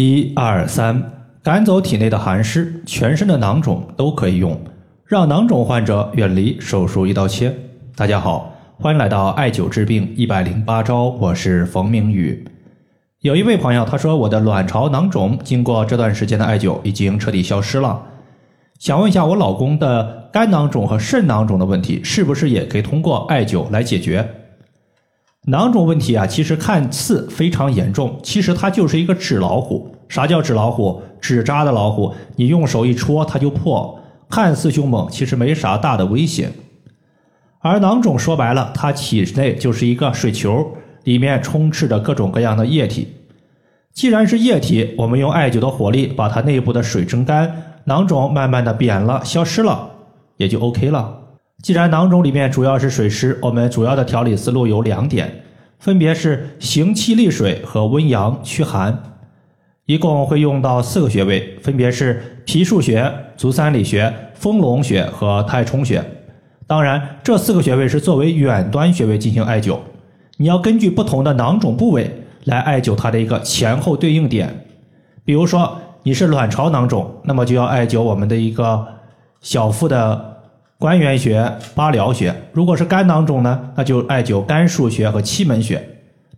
一二三，赶走体内的寒湿，全身的囊肿都可以用，让囊肿患者远离手术一刀切。大家好，欢迎来到艾灸治病一百零八招，我是冯明宇。有一位朋友他说，我的卵巢囊肿经过这段时间的艾灸已经彻底消失了，想问一下我老公的肝囊肿和肾囊肿的问题，是不是也可以通过艾灸来解决？囊肿问题啊，其实看似非常严重，其实它就是一个纸老虎。啥叫纸老虎？纸扎的老虎，你用手一戳它就破，看似凶猛，其实没啥大的危险。而囊肿说白了，它体内就是一个水球，里面充斥着各种各样的液体。既然是液体，我们用艾灸的火力把它内部的水蒸干，囊肿慢慢的扁了，消失了，也就 OK 了。既然囊肿里面主要是水湿，我们主要的调理思路有两点，分别是行气利水和温阳驱寒，一共会用到四个穴位，分别是脾腧穴、足三里穴、丰隆穴和太冲穴。当然，这四个穴位是作为远端穴位进行艾灸，你要根据不同的囊肿部位来艾灸它的一个前后对应点。比如说你是卵巢囊肿，那么就要艾灸我们的一个小腹的。关元穴、八髎穴，如果是肝囊肿呢，那就艾灸肝腧穴和期门穴。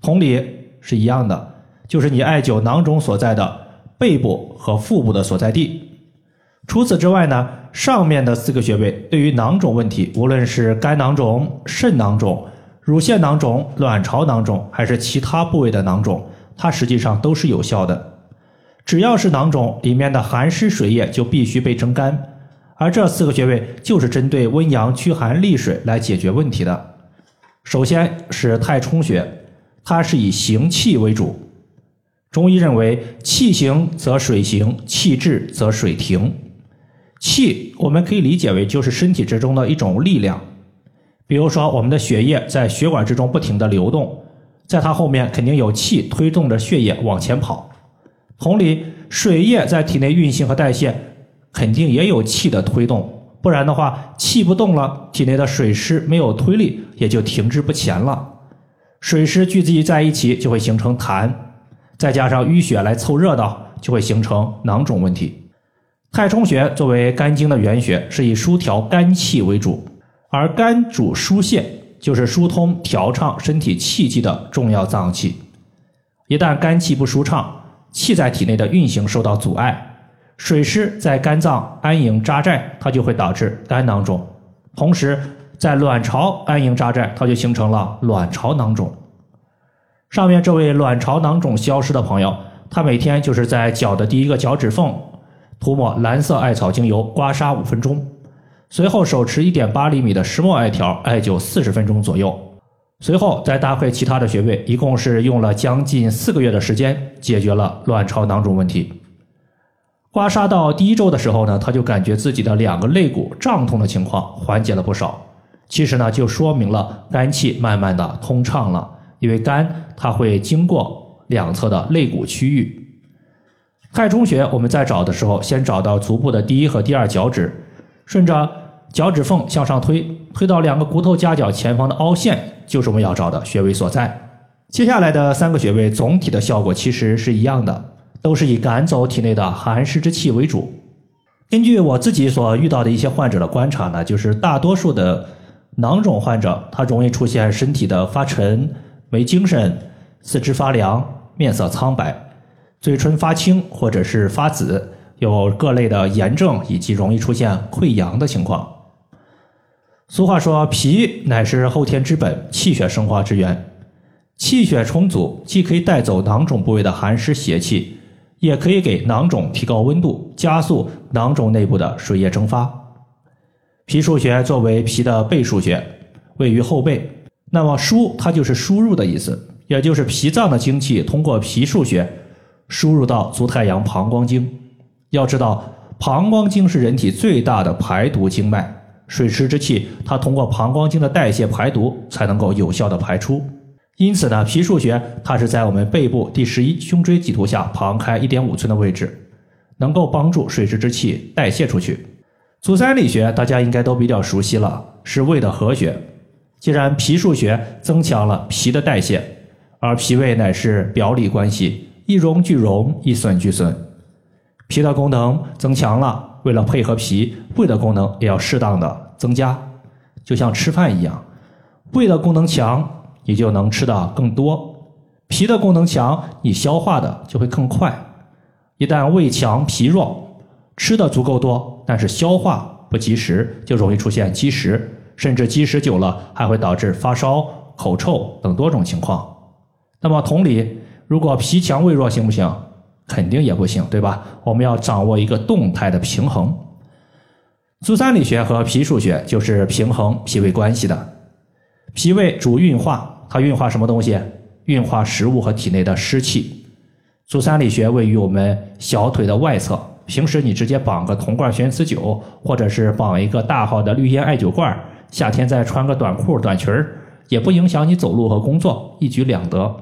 同理是一样的，就是你艾灸囊肿所在的背部和腹部的所在地。除此之外呢，上面的四个穴位对于囊肿问题，无论是肝囊肿、肾囊肿、乳腺囊肿、卵巢囊肿，还是其他部位的囊肿，它实际上都是有效的。只要是囊肿里面的寒湿水液，就必须被蒸干。而这四个穴位就是针对温阳驱寒利水来解决问题的。首先是太冲穴，它是以行气为主。中医认为，气行则水行，气滞则水停。气我们可以理解为就是身体之中的一种力量。比如说，我们的血液在血管之中不停的流动，在它后面肯定有气推动着血液往前跑。同理，水液在体内运行和代谢。肯定也有气的推动，不然的话，气不动了，体内的水湿没有推力，也就停滞不前了。水湿聚集在一起，就会形成痰，再加上淤血来凑热闹，就会形成囊肿问题。太冲穴作为肝经的原穴，是以疏调肝气为主，而肝主疏泄，就是疏通调畅身体气机的重要脏器。一旦肝气不舒畅，气在体内的运行受到阻碍。水湿在肝脏安营扎寨，它就会导致肝囊肿；同时，在卵巢安营扎寨，它就形成了卵巢囊肿。上面这位卵巢囊肿消失的朋友，他每天就是在脚的第一个脚趾缝涂抹蓝色艾草精油，刮痧五分钟，随后手持一点八厘米的石墨艾条艾灸四十分钟左右，随后再搭配其他的穴位，一共是用了将近四个月的时间，解决了卵巢囊肿问题。刮痧到第一周的时候呢，他就感觉自己的两个肋骨胀痛的情况缓解了不少。其实呢，就说明了肝气慢慢的通畅了。因为肝它会经过两侧的肋骨区域。太冲穴我们在找的时候，先找到足部的第一和第二脚趾，顺着脚趾缝向上推，推到两个骨头夹角前方的凹陷，就是我们要找的穴位所在。接下来的三个穴位总体的效果其实是一样的。都是以赶走体内的寒湿之气为主。根据我自己所遇到的一些患者的观察呢，就是大多数的囊肿患者，他容易出现身体的发沉、没精神、四肢发凉、面色苍白、嘴唇发青或者是发紫，有各类的炎症，以及容易出现溃疡的情况。俗话说，脾乃是后天之本，气血生化之源。气血充足，既可以带走囊肿部位的寒湿邪气。也可以给囊肿提高温度，加速囊肿内部的水液蒸发。脾腧穴作为脾的背腧穴，位于后背。那么输它就是输入的意思，也就是脾脏的精气通过脾腧穴输入到足太阳膀胱经。要知道，膀胱经是人体最大的排毒经脉，水湿之气它通过膀胱经的代谢排毒，才能够有效的排出。因此呢，脾腧穴它是在我们背部第十一胸椎棘突下旁开一点五寸的位置，能够帮助水湿之气代谢出去。足三里穴大家应该都比较熟悉了，是胃的合穴。既然脾腧穴增强了脾的代谢，而脾胃乃是表里关系、一荣俱荣，一损俱损。脾的功能增强了，为了配合脾，胃的功能也要适当的增加，就像吃饭一样，胃的功能强，你就能吃的更多；脾的功能强，你消化的就会更快。一旦胃强脾弱，吃的足够多，但是消化不及时，就容易出现积食，甚至积食久了还会导致发烧、口臭等多种情况。那么同理，如果脾强胃弱行不行？肯定也不行，对吧？我们要掌握一个动态的平衡。足三里穴和脾腧穴就是平衡脾胃关系的。脾胃主运化，它运化什么东西？运化食物和体内的湿气。足三里穴位于我们小腿的外侧，平时你直接绑个铜罐悬磁灸，或者是绑一个大号的绿烟艾灸罐，夏天再穿个短裤短裙儿，也不影响你走路和工作，一举两得。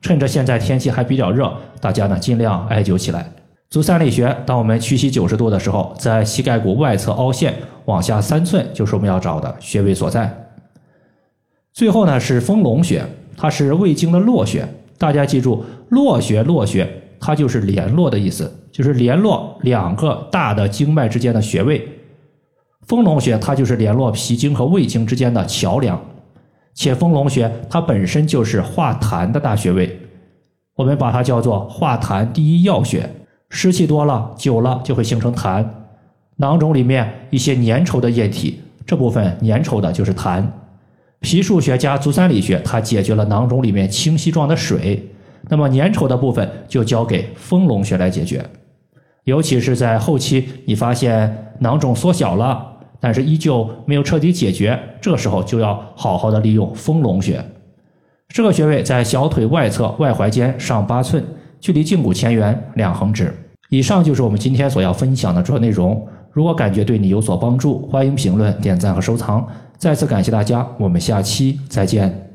趁着现在天气还比较热，大家呢尽量艾灸起来。足三里穴，当我们屈膝九十度的时候，在膝盖骨外侧凹陷往下三寸，就是我们要找的穴位所在。最后呢是丰隆穴，它是胃经的络穴。大家记住，络穴络穴，它就是联络的意思，就是联络两个大的经脉之间的穴位。丰隆穴它就是联络脾经和胃经之间的桥梁。且丰隆穴它本身就是化痰的大穴位，我们把它叫做化痰第一要穴。湿气多了，久了就会形成痰，囊肿里面一些粘稠的液体，这部分粘稠的就是痰。脾腧穴加足三里穴，它解决了囊肿里面清晰状的水，那么粘稠的部分就交给丰隆穴来解决。尤其是在后期，你发现囊肿缩小了。但是依旧没有彻底解决，这时候就要好好的利用丰隆穴。这个穴位在小腿外侧外踝尖上八寸，距离胫骨前缘两横指。以上就是我们今天所要分享的主要内容。如果感觉对你有所帮助，欢迎评论、点赞和收藏。再次感谢大家，我们下期再见。